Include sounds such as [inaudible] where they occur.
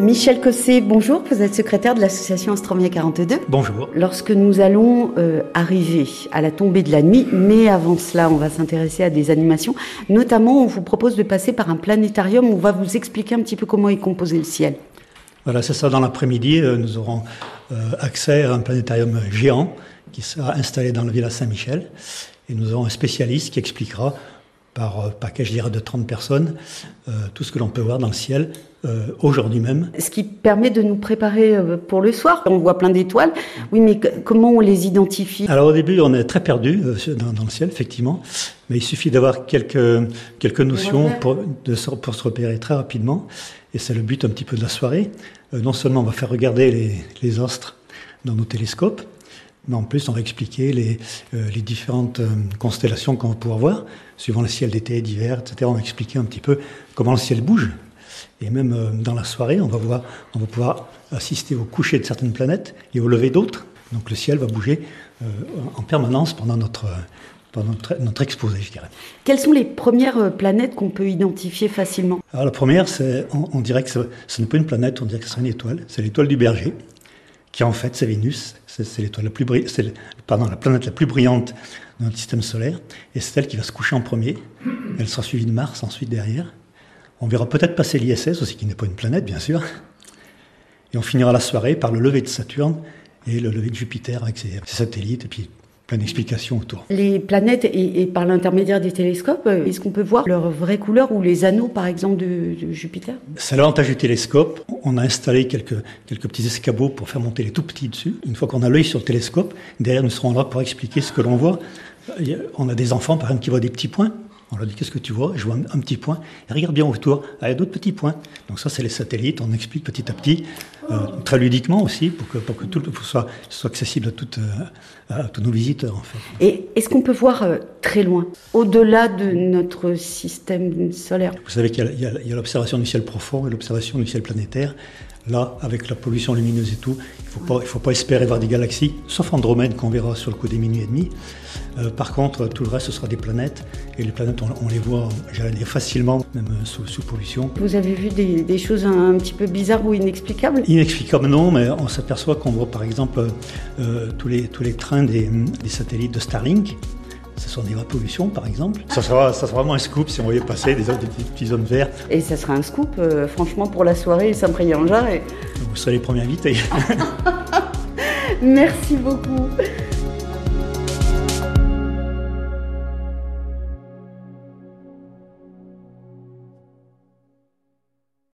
Michel Cossé, bonjour. Vous êtes secrétaire de l'association Astromia 42. Bonjour. Lorsque nous allons euh, arriver à la tombée de la nuit, mais avant cela, on va s'intéresser à des animations. Notamment, on vous propose de passer par un planétarium où on va vous expliquer un petit peu comment est composé le ciel. Voilà, c'est ça. Dans l'après-midi, euh, nous aurons euh, accès à un planétarium géant qui sera installé dans la villa Saint-Michel. Et nous aurons un spécialiste qui expliquera par euh, paquet, je dirais, de 30 personnes, euh, tout ce que l'on peut voir dans le ciel euh, aujourd'hui même. Ce qui permet de nous préparer pour le soir. On voit plein d'étoiles. Oui, mais comment on les identifie? Alors au début, on est très perdu dans, dans, le ciel, effectivement, mais il suffit d'avoir quelques, quelques notions pour, de, pour se repérer très rapidement. Et c'est le but un petit peu de la soirée. non seulement on va faire regarder les, les astres dans nos télescopes, mais en plus, on va expliquer les, euh, les différentes euh, constellations qu'on va pouvoir voir, suivant le ciel d'été, d'hiver, etc. On va expliquer un petit peu comment le ciel bouge. Et même euh, dans la soirée, on va, voir, on va pouvoir assister au coucher de certaines planètes et au lever d'autres. Donc le ciel va bouger en permanence pendant notre, pendant notre, notre, exposé, je dirais. Quelles sont les premières planètes qu'on peut identifier facilement? Alors la première, c'est, on, on, dirait que ce, ce n'est pas une planète, on dirait que c'est une étoile. C'est l'étoile du berger qui en fait c'est Vénus, c'est la planète la plus brillante de notre système solaire, et c'est elle qui va se coucher en premier. Elle sera suivie de Mars ensuite derrière. On verra peut-être passer l'ISS aussi, qui n'est pas une planète bien sûr. Et on finira la soirée par le lever de Saturne et le lever de Jupiter avec ses, satellites, plein d'explications autour. Les planètes, et, et par l'intermédiaire des télescopes, euh, est-ce qu'on peut voir leur vraie couleur ou les anneaux, par exemple, de, de Jupiter? C'est l'avantage du télescope. On a installé quelques, quelques petits escabeaux pour faire monter les tout petits dessus. Une fois qu'on a l'œil sur le télescope, derrière, nous serons là pour expliquer ce que l'on voit. On a des enfants, par exemple, qui voient des petits points. On leur dit qu'est-ce que tu vois? Je vois un, un, petit point. Et regarde bien autour. Ah, il y a d'autres petits points. Donc ça, c'est les satellites. On explique petit à petit, euh, très ludiquement aussi, pour que, pour que tout soit, soit accessible à, toutes, euh, à tous nos visiteurs. En fait. Et est-ce qu'on peut voir euh, très loin, au-delà de notre système solaire? Vous savez qu'il y a l'observation du ciel profond et l'observation du ciel planétaire. Là, avec la pollution lumineuse et tout, il ne faut, faut, pas espérer voir des galaxies, sauf Andromède qu'on verra sur le coup des minuit et demi. Euh, par contre, tout le reste, ce sera des planètes. Et les planètes, on, on les voit, dire, facilement, même sous, sous, pollution. Vous avez vu des, des, choses un, un, petit peu bizarres ou inexplicables? Inexplicables, non, mais on s'aperçoit qu'on voit par exemple euh, tous, les, tous les trains des, des satellites de Starlink ce sont des pollutions, par exemple. Ça sera, ça sera vraiment un scoop si on voyait passer des, des, des petits zones verts. Et ça sera un scoop, euh, franchement, pour la soirée Saint-Priest-en-Jarre. Et... Vous serez les premiers invités. [laughs] Merci beaucoup.